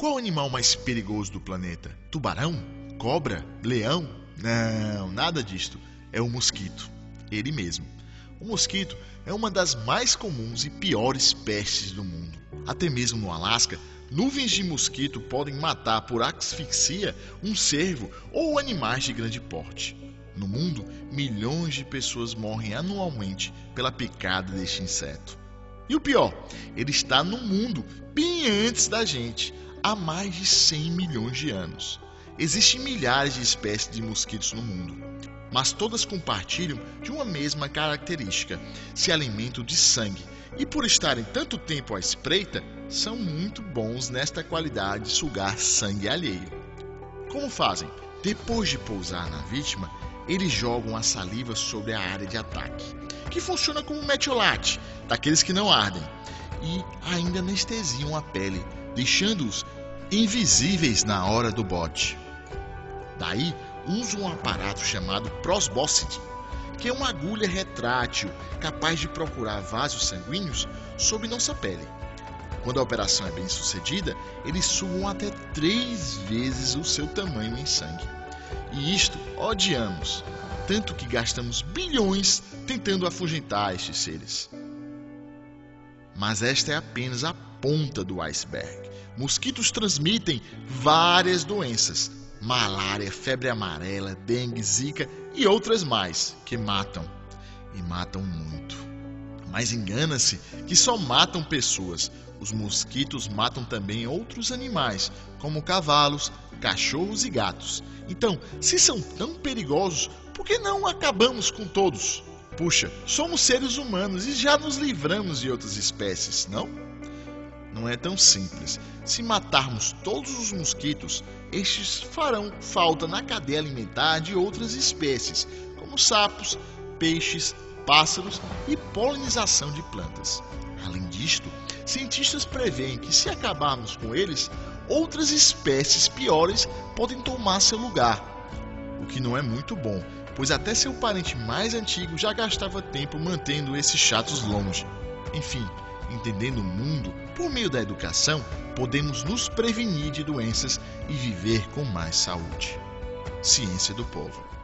Qual o animal mais perigoso do planeta? Tubarão? Cobra? Leão? Não, nada disto. É o mosquito. Ele mesmo. O mosquito é uma das mais comuns e piores pestes do mundo. Até mesmo no Alasca, nuvens de mosquito podem matar por asfixia um cervo ou animais de grande porte. No mundo, milhões de pessoas morrem anualmente pela picada deste inseto. E o pior, ele está no mundo bem antes da gente, há mais de 100 milhões de anos. Existem milhares de espécies de mosquitos no mundo, mas todas compartilham de uma mesma característica: se alimentam de sangue e, por estarem tanto tempo à espreita, são muito bons nesta qualidade de sugar sangue alheio. Como fazem? Depois de pousar na vítima, eles jogam a saliva sobre a área de ataque, que funciona como metiolate, daqueles que não ardem, e ainda anestesiam a pele, deixando-os invisíveis na hora do bote. Daí usam um aparato chamado prosbócide, que é uma agulha retrátil capaz de procurar vasos sanguíneos sob nossa pele. Quando a operação é bem sucedida, eles sugam até três vezes o seu tamanho em sangue. E isto odiamos, tanto que gastamos bilhões tentando afugentar estes seres. Mas esta é apenas a ponta do iceberg. Mosquitos transmitem várias doenças: malária, febre amarela, dengue, zika e outras mais, que matam. E matam muito. Mas engana-se que só matam pessoas. Os mosquitos matam também outros animais, como cavalos, cachorros e gatos. Então, se são tão perigosos, por que não acabamos com todos? Puxa, somos seres humanos e já nos livramos de outras espécies, não? Não é tão simples. Se matarmos todos os mosquitos, estes farão falta na cadeia alimentar de outras espécies, como sapos, peixes, pássaros e polinização de plantas. Além disto, cientistas preveem que se acabarmos com eles, outras espécies piores podem tomar seu lugar, o que não é muito bom, pois até seu parente mais antigo já gastava tempo mantendo esses chatos longe. Enfim, entendendo o mundo por meio da educação, podemos nos prevenir de doenças e viver com mais saúde. Ciência do Povo.